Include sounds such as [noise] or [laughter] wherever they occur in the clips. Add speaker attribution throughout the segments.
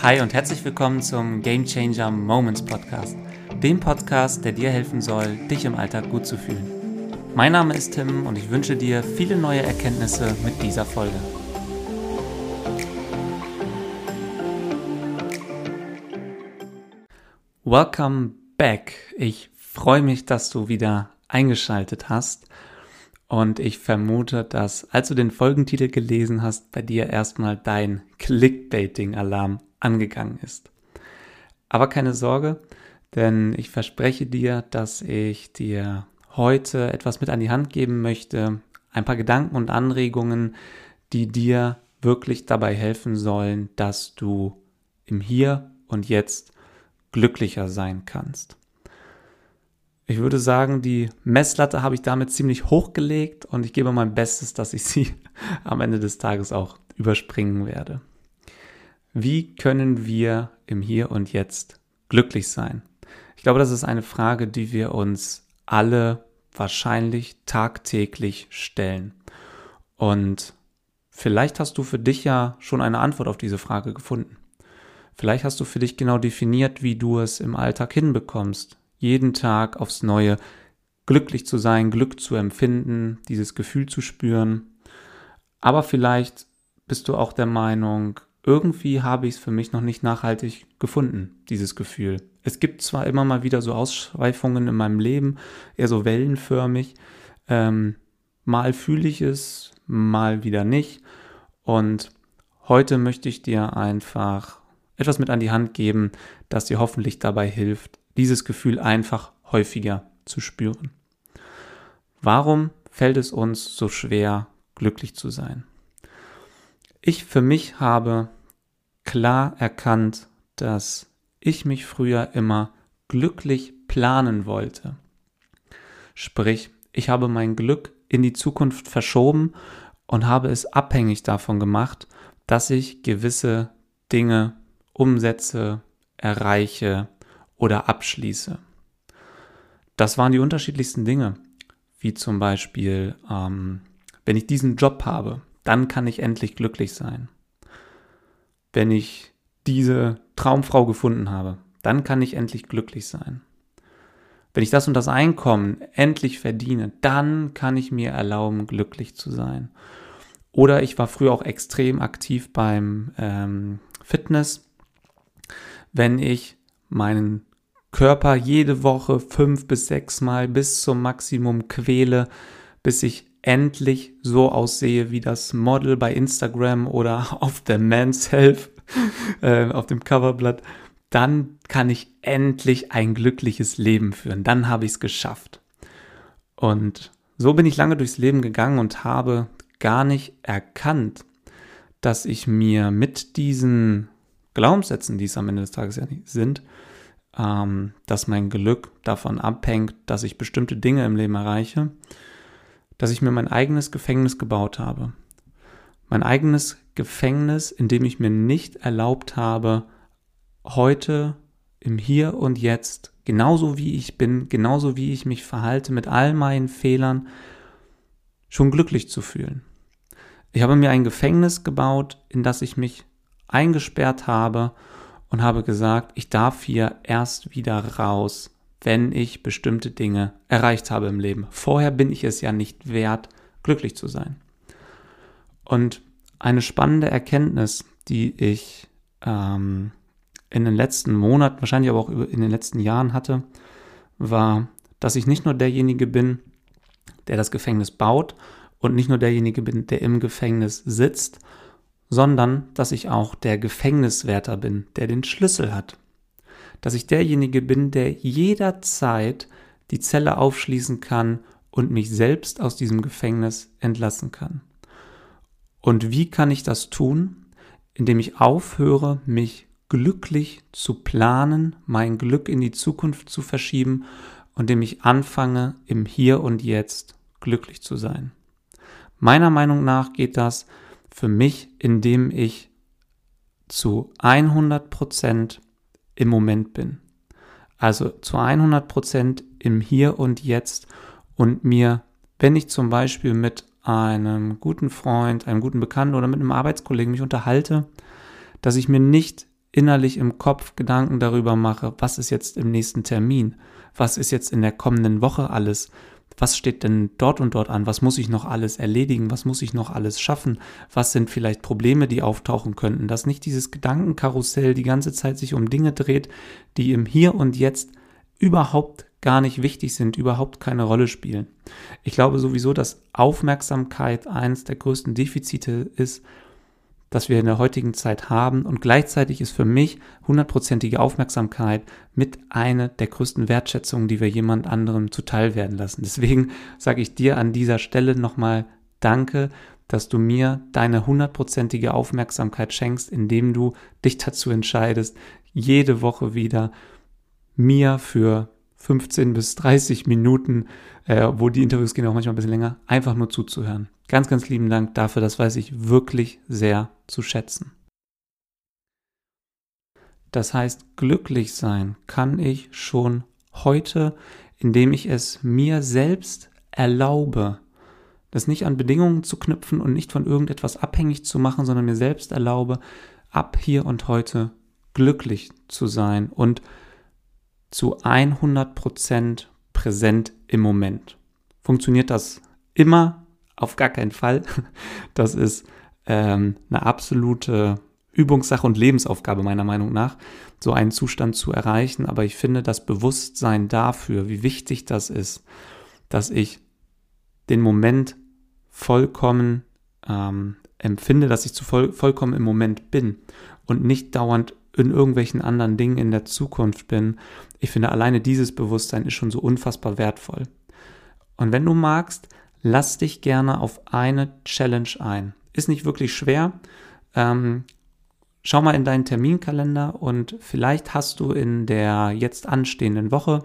Speaker 1: Hi und herzlich willkommen zum Game Changer Moments Podcast, dem Podcast, der dir helfen soll, dich im Alltag gut zu fühlen. Mein Name ist Tim und ich wünsche dir viele neue Erkenntnisse mit dieser Folge. Welcome back. Ich freue mich, dass du wieder eingeschaltet hast. Und ich vermute, dass als du den Folgentitel gelesen hast, bei dir erstmal dein Clickbaiting-Alarm angegangen ist. Aber keine Sorge, denn ich verspreche dir, dass ich dir heute etwas mit an die Hand geben möchte, ein paar Gedanken und Anregungen, die dir wirklich dabei helfen sollen, dass du im Hier und Jetzt glücklicher sein kannst. Ich würde sagen, die Messlatte habe ich damit ziemlich hochgelegt und ich gebe mein Bestes, dass ich sie [laughs] am Ende des Tages auch überspringen werde. Wie können wir im Hier und Jetzt glücklich sein? Ich glaube, das ist eine Frage, die wir uns alle wahrscheinlich tagtäglich stellen. Und vielleicht hast du für dich ja schon eine Antwort auf diese Frage gefunden. Vielleicht hast du für dich genau definiert, wie du es im Alltag hinbekommst, jeden Tag aufs Neue glücklich zu sein, Glück zu empfinden, dieses Gefühl zu spüren. Aber vielleicht bist du auch der Meinung, irgendwie habe ich es für mich noch nicht nachhaltig gefunden, dieses Gefühl. Es gibt zwar immer mal wieder so Ausschweifungen in meinem Leben, eher so wellenförmig. Ähm, mal fühle ich es, mal wieder nicht. Und heute möchte ich dir einfach etwas mit an die Hand geben, das dir hoffentlich dabei hilft, dieses Gefühl einfach häufiger zu spüren. Warum fällt es uns so schwer, glücklich zu sein? Ich für mich habe klar erkannt, dass ich mich früher immer glücklich planen wollte. Sprich, ich habe mein Glück in die Zukunft verschoben und habe es abhängig davon gemacht, dass ich gewisse Dinge umsetze, erreiche oder abschließe. Das waren die unterschiedlichsten Dinge, wie zum Beispiel, ähm, wenn ich diesen Job habe, dann kann ich endlich glücklich sein. Wenn ich diese Traumfrau gefunden habe, dann kann ich endlich glücklich sein. Wenn ich das und das Einkommen endlich verdiene, dann kann ich mir erlauben, glücklich zu sein. Oder ich war früher auch extrem aktiv beim ähm, Fitness wenn ich meinen Körper jede Woche fünf bis sechs Mal bis zum Maximum quäle, bis ich endlich so aussehe wie das Model bei Instagram oder [laughs] auf der Man's Health, äh, auf dem Coverblatt, dann kann ich endlich ein glückliches Leben führen. Dann habe ich es geschafft. Und so bin ich lange durchs Leben gegangen und habe gar nicht erkannt, dass ich mir mit diesen Glaubenssätzen, die es am Ende des Tages ja nicht sind, ähm, dass mein Glück davon abhängt, dass ich bestimmte Dinge im Leben erreiche, dass ich mir mein eigenes Gefängnis gebaut habe. Mein eigenes Gefängnis, in dem ich mir nicht erlaubt habe, heute im Hier und Jetzt, genauso wie ich bin, genauso wie ich mich verhalte, mit all meinen Fehlern, schon glücklich zu fühlen. Ich habe mir ein Gefängnis gebaut, in das ich mich eingesperrt habe und habe gesagt, ich darf hier erst wieder raus, wenn ich bestimmte Dinge erreicht habe im Leben. Vorher bin ich es ja nicht wert, glücklich zu sein. Und eine spannende Erkenntnis, die ich ähm, in den letzten Monaten, wahrscheinlich aber auch in den letzten Jahren hatte, war, dass ich nicht nur derjenige bin, der das Gefängnis baut und nicht nur derjenige bin, der im Gefängnis sitzt, sondern dass ich auch der Gefängniswärter bin, der den Schlüssel hat. Dass ich derjenige bin, der jederzeit die Zelle aufschließen kann und mich selbst aus diesem Gefängnis entlassen kann. Und wie kann ich das tun? Indem ich aufhöre, mich glücklich zu planen, mein Glück in die Zukunft zu verschieben und indem ich anfange, im Hier und Jetzt glücklich zu sein. Meiner Meinung nach geht das, für mich, indem ich zu 100% im Moment bin. Also zu 100% im Hier und Jetzt und mir, wenn ich zum Beispiel mit einem guten Freund, einem guten Bekannten oder mit einem Arbeitskollegen mich unterhalte, dass ich mir nicht innerlich im Kopf Gedanken darüber mache, was ist jetzt im nächsten Termin, was ist jetzt in der kommenden Woche alles, was steht denn dort und dort an, was muss ich noch alles erledigen, was muss ich noch alles schaffen, was sind vielleicht Probleme, die auftauchen könnten, dass nicht dieses Gedankenkarussell die ganze Zeit sich um Dinge dreht, die im Hier und Jetzt überhaupt gar nicht wichtig sind, überhaupt keine Rolle spielen. Ich glaube sowieso, dass Aufmerksamkeit eines der größten Defizite ist, das wir in der heutigen Zeit haben. Und gleichzeitig ist für mich hundertprozentige Aufmerksamkeit mit einer der größten Wertschätzungen, die wir jemand anderem zuteil werden lassen. Deswegen sage ich dir an dieser Stelle nochmal Danke, dass du mir deine hundertprozentige Aufmerksamkeit schenkst, indem du dich dazu entscheidest, jede Woche wieder mir für 15 bis 30 Minuten, äh, wo die Interviews gehen auch manchmal ein bisschen länger, einfach nur zuzuhören. Ganz, ganz lieben Dank dafür, das weiß ich wirklich sehr zu schätzen. Das heißt, glücklich sein kann ich schon heute, indem ich es mir selbst erlaube, das nicht an Bedingungen zu knüpfen und nicht von irgendetwas abhängig zu machen, sondern mir selbst erlaube, ab hier und heute glücklich zu sein und zu 100% präsent im Moment. Funktioniert das immer? Auf gar keinen Fall. [laughs] Das ist ähm, eine absolute Übungssache und Lebensaufgabe meiner Meinung nach, so einen Zustand zu erreichen. Aber ich finde das Bewusstsein dafür, wie wichtig das ist, dass ich den Moment vollkommen ähm, empfinde, dass ich zu voll, vollkommen im Moment bin und nicht dauernd in irgendwelchen anderen Dingen in der Zukunft bin. Ich finde, alleine dieses Bewusstsein ist schon so unfassbar wertvoll. Und wenn du magst, lass dich gerne auf eine Challenge ein. Ist nicht wirklich schwer. Ähm, schau mal in deinen Terminkalender und vielleicht hast du in der jetzt anstehenden Woche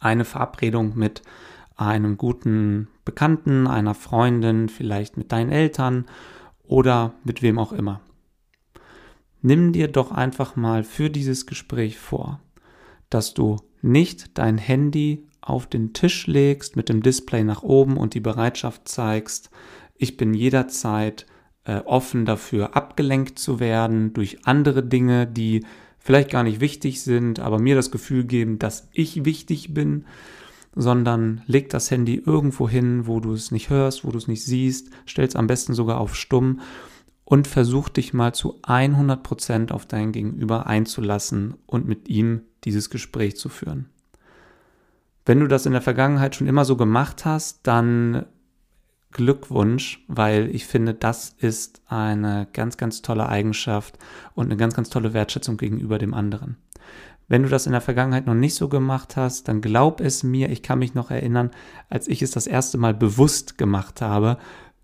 Speaker 1: eine Verabredung mit einem guten Bekannten, einer Freundin, vielleicht mit deinen Eltern oder mit wem auch immer. Nimm dir doch einfach mal für dieses Gespräch vor, dass du nicht dein Handy auf den Tisch legst mit dem Display nach oben und die Bereitschaft zeigst, ich bin jederzeit äh, offen dafür, abgelenkt zu werden durch andere Dinge, die vielleicht gar nicht wichtig sind, aber mir das Gefühl geben, dass ich wichtig bin, sondern leg das Handy irgendwo hin, wo du es nicht hörst, wo du es nicht siehst, stell es am besten sogar auf stumm und versuch dich mal zu 100% auf dein Gegenüber einzulassen und mit ihm dieses Gespräch zu führen. Wenn du das in der Vergangenheit schon immer so gemacht hast, dann Glückwunsch, weil ich finde, das ist eine ganz, ganz tolle Eigenschaft und eine ganz, ganz tolle Wertschätzung gegenüber dem anderen. Wenn du das in der Vergangenheit noch nicht so gemacht hast, dann glaub es mir, ich kann mich noch erinnern, als ich es das erste Mal bewusst gemacht habe,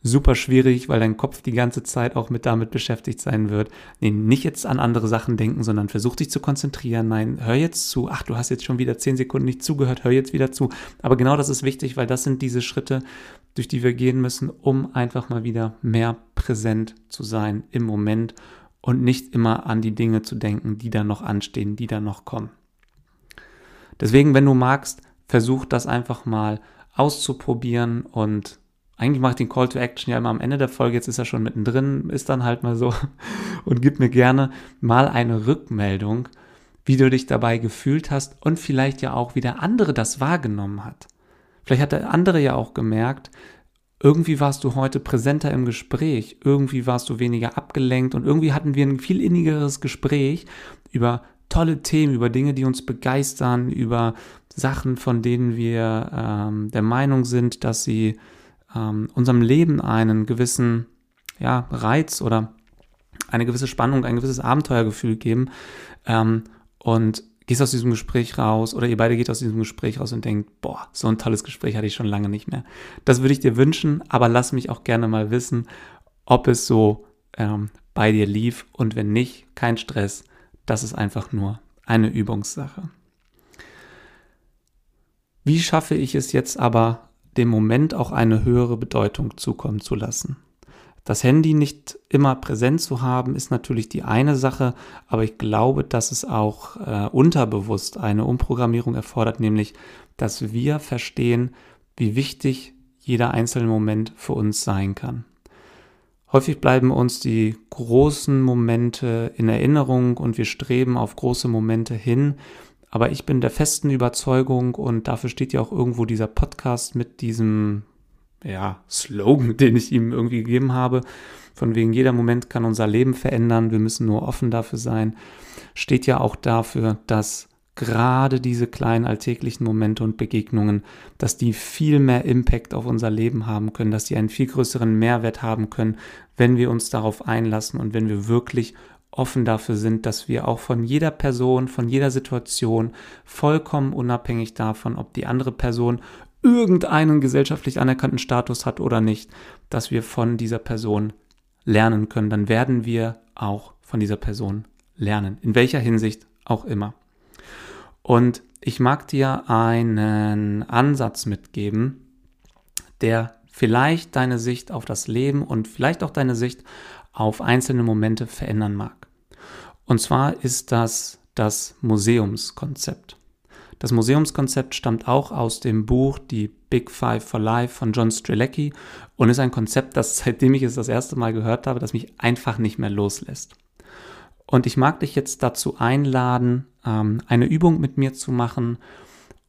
Speaker 1: super schwierig, weil dein Kopf die ganze Zeit auch mit damit beschäftigt sein wird. Nee, nicht jetzt an andere Sachen denken, sondern versuch dich zu konzentrieren. Nein, hör jetzt zu. Ach, du hast jetzt schon wieder zehn Sekunden nicht zugehört, hör jetzt wieder zu. Aber genau das ist wichtig, weil das sind diese Schritte, durch die wir gehen müssen, um einfach mal wieder mehr präsent zu sein im Moment und nicht immer an die Dinge zu denken, die da noch anstehen, die da noch kommen. Deswegen, wenn du magst, versuch das einfach mal auszuprobieren und eigentlich mache ich den Call to Action ja immer am Ende der Folge, jetzt ist er schon mittendrin, ist dann halt mal so [laughs] und gib mir gerne mal eine Rückmeldung, wie du dich dabei gefühlt hast und vielleicht ja auch, wie der andere das wahrgenommen hat. Vielleicht hat der andere ja auch gemerkt, irgendwie warst du heute präsenter im Gespräch, irgendwie warst du weniger abgelenkt und irgendwie hatten wir ein viel innigeres Gespräch über tolle Themen, über Dinge, die uns begeistern, über Sachen, von denen wir ähm, der Meinung sind, dass sie ähm, unserem Leben einen gewissen ja, Reiz oder eine gewisse Spannung, ein gewisses Abenteuergefühl geben ähm, und gehst aus diesem Gespräch raus oder ihr beide geht aus diesem Gespräch raus und denkt, boah, so ein tolles Gespräch hatte ich schon lange nicht mehr. Das würde ich dir wünschen, aber lass mich auch gerne mal wissen, ob es so ähm, bei dir lief und wenn nicht, kein Stress, das ist einfach nur eine Übungssache. Wie schaffe ich es jetzt aber dem Moment auch eine höhere Bedeutung zukommen zu lassen. Das Handy nicht immer präsent zu haben, ist natürlich die eine Sache, aber ich glaube, dass es auch äh, unterbewusst eine Umprogrammierung erfordert, nämlich, dass wir verstehen, wie wichtig jeder einzelne Moment für uns sein kann. Häufig bleiben uns die großen Momente in Erinnerung und wir streben auf große Momente hin. Aber ich bin der festen Überzeugung und dafür steht ja auch irgendwo dieser Podcast mit diesem ja, Slogan, [laughs] den ich ihm irgendwie gegeben habe. Von wegen jeder Moment kann unser Leben verändern. Wir müssen nur offen dafür sein. Steht ja auch dafür, dass gerade diese kleinen alltäglichen Momente und Begegnungen, dass die viel mehr Impact auf unser Leben haben können, dass die einen viel größeren Mehrwert haben können, wenn wir uns darauf einlassen und wenn wir wirklich offen dafür sind, dass wir auch von jeder Person, von jeder Situation, vollkommen unabhängig davon, ob die andere Person irgendeinen gesellschaftlich anerkannten Status hat oder nicht, dass wir von dieser Person lernen können, dann werden wir auch von dieser Person lernen, in welcher Hinsicht auch immer. Und ich mag dir einen Ansatz mitgeben, der vielleicht deine Sicht auf das Leben und vielleicht auch deine Sicht auf einzelne Momente verändern mag. Und zwar ist das das Museumskonzept. Das Museumskonzept stammt auch aus dem Buch Die Big Five for Life von John Strelecki und ist ein Konzept, das [laughs] seitdem ich es das erste Mal gehört habe, das mich einfach nicht mehr loslässt. Und ich mag dich jetzt dazu einladen, ähm, eine Übung mit mir zu machen.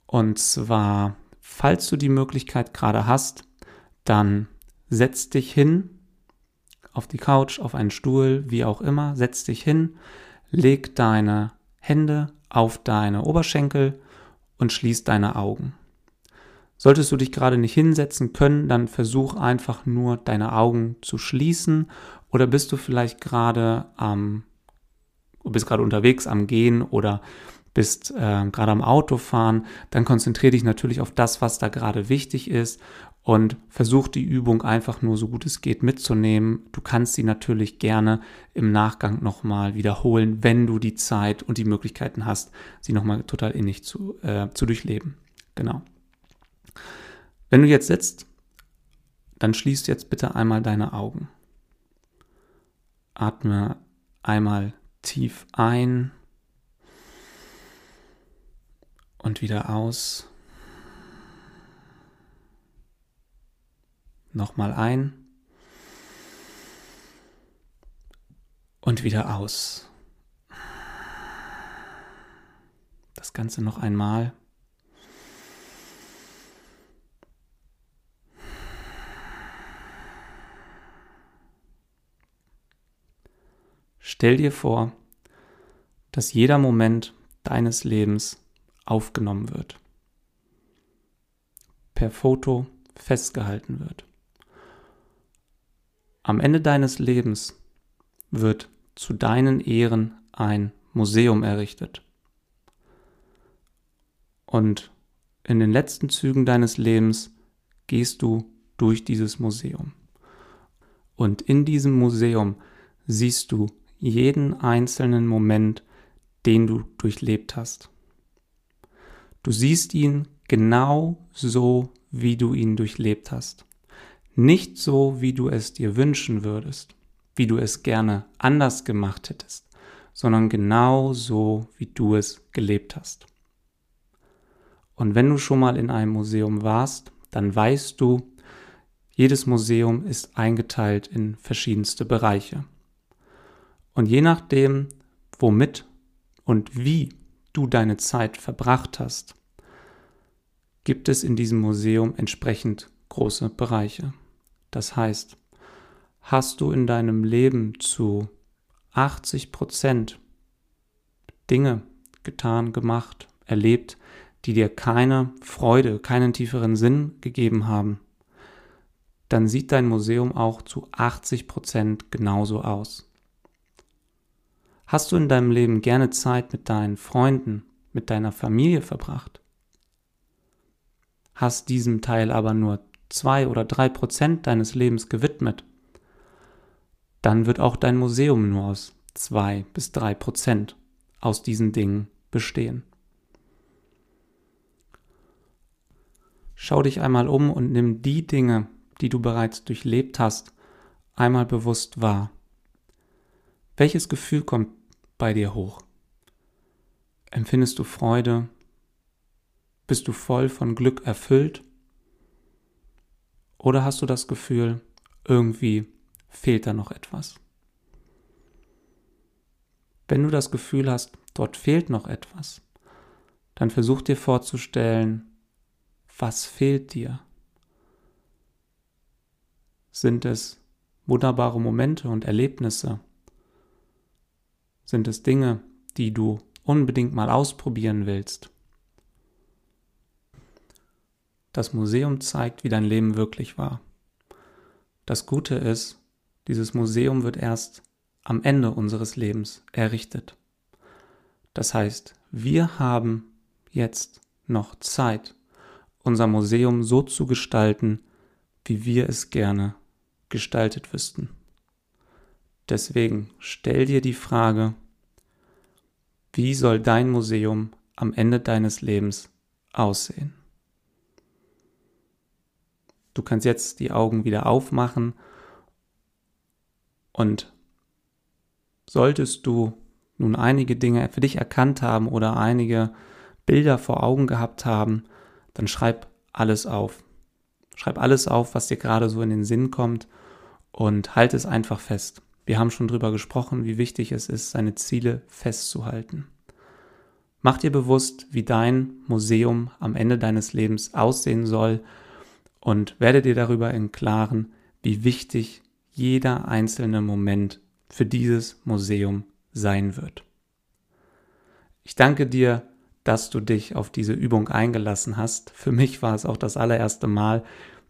Speaker 1: Und zwar, falls du die Möglichkeit gerade hast, dann setz dich hin auf die Couch, auf einen Stuhl, wie auch immer, setz dich hin, leg deine Hände auf deine Oberschenkel und schließ deine Augen. Solltest du dich gerade nicht hinsetzen können, dann versuch einfach nur deine Augen zu schließen oder bist du vielleicht gerade am bist gerade unterwegs am Gehen oder bist äh, gerade am Autofahren, dann konzentriere dich natürlich auf das, was da gerade wichtig ist und versuch die Übung einfach nur so gut es geht mitzunehmen. Du kannst sie natürlich gerne im Nachgang nochmal wiederholen, wenn du die Zeit und die Möglichkeiten hast, sie nochmal total innig zu, äh, zu durchleben. Genau. Wenn du jetzt sitzt, dann schließt jetzt bitte einmal deine Augen. Atme einmal tief ein und wieder aus. Nochmal ein und wieder aus. Das Ganze noch einmal. Stell dir vor, dass jeder Moment deines Lebens aufgenommen wird, per Foto festgehalten wird. Am Ende deines Lebens wird zu deinen Ehren ein Museum errichtet. Und in den letzten Zügen deines Lebens gehst du durch dieses Museum. Und in diesem Museum siehst du jeden einzelnen Moment, den du durchlebt hast. Du siehst ihn genau so, wie du ihn durchlebt hast. Nicht so, wie du es dir wünschen würdest, wie du es gerne anders gemacht hättest, sondern genau so, wie du es gelebt hast. Und wenn du schon mal in einem Museum warst, dann weißt du, jedes Museum ist eingeteilt in verschiedenste Bereiche. Und je nachdem, womit und wie du deine Zeit verbracht hast, gibt es in diesem Museum entsprechend große Bereiche. Das heißt, hast du in deinem Leben zu 80 Prozent Dinge getan, gemacht, erlebt, die dir keine Freude, keinen tieferen Sinn gegeben haben, dann sieht dein Museum auch zu 80 Prozent genauso aus. Hast du in deinem Leben gerne Zeit mit deinen Freunden, mit deiner Familie verbracht? Hast diesem Teil aber nur zwei oder drei Prozent deines Lebens gewidmet? Dann wird auch dein Museum nur aus zwei bis drei Prozent aus diesen Dingen bestehen. Schau dich einmal um und nimm die Dinge, die du bereits durchlebt hast, einmal bewusst wahr. Welches Gefühl kommt bei dir hoch? Empfindest du Freude? Bist du voll von Glück erfüllt? Oder hast du das Gefühl, irgendwie fehlt da noch etwas? Wenn du das Gefühl hast, dort fehlt noch etwas, dann versuch dir vorzustellen, was fehlt dir? Sind es wunderbare Momente und Erlebnisse? Sind es Dinge, die du unbedingt mal ausprobieren willst? Das Museum zeigt, wie dein Leben wirklich war. Das Gute ist, dieses Museum wird erst am Ende unseres Lebens errichtet. Das heißt, wir haben jetzt noch Zeit, unser Museum so zu gestalten, wie wir es gerne gestaltet wüssten. Deswegen stell dir die Frage, wie soll dein Museum am Ende deines Lebens aussehen? Du kannst jetzt die Augen wieder aufmachen und solltest du nun einige Dinge für dich erkannt haben oder einige Bilder vor Augen gehabt haben, dann schreib alles auf. Schreib alles auf, was dir gerade so in den Sinn kommt und halt es einfach fest. Wir haben schon drüber gesprochen, wie wichtig es ist, seine Ziele festzuhalten. Mach dir bewusst, wie dein Museum am Ende deines Lebens aussehen soll und werde dir darüber im Klaren, wie wichtig jeder einzelne Moment für dieses Museum sein wird. Ich danke dir, dass du dich auf diese Übung eingelassen hast. Für mich war es auch das allererste Mal,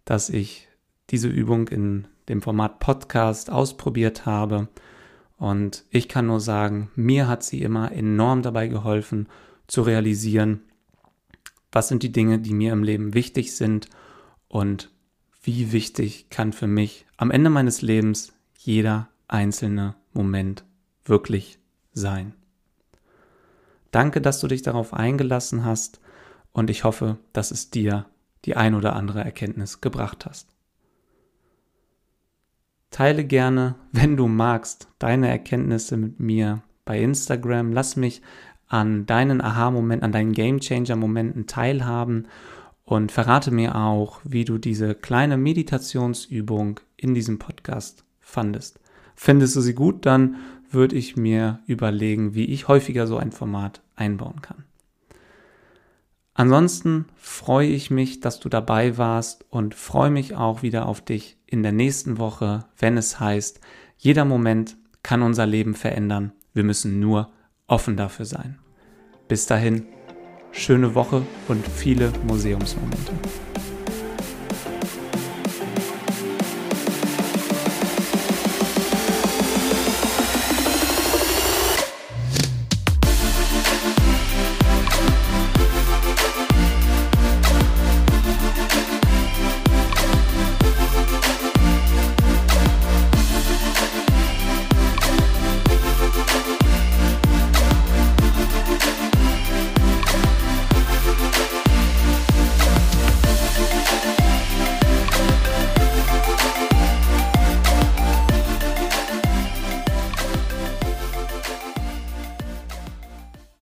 Speaker 1: dass ich diese Übung in dem Format Podcast ausprobiert habe. Und ich kann nur sagen, mir hat sie immer enorm dabei geholfen zu realisieren, was sind die Dinge, die mir im Leben wichtig sind und wie wichtig kann für mich am Ende meines Lebens jeder einzelne Moment wirklich sein. Danke, dass du dich darauf eingelassen hast und ich hoffe, dass es dir die ein oder andere Erkenntnis gebracht hast. Teile gerne, wenn du magst, deine Erkenntnisse mit mir bei Instagram. Lass mich an deinen Aha-Momenten, an deinen Game-Changer-Momenten teilhaben und verrate mir auch, wie du diese kleine Meditationsübung in diesem Podcast fandest. Findest du sie gut, dann würde ich mir überlegen, wie ich häufiger so ein Format einbauen kann. Ansonsten freue ich mich, dass du dabei warst und freue mich auch wieder auf dich in der nächsten Woche, wenn es heißt, jeder Moment kann unser Leben verändern. Wir müssen nur offen dafür sein. Bis dahin, schöne Woche und viele Museumsmomente.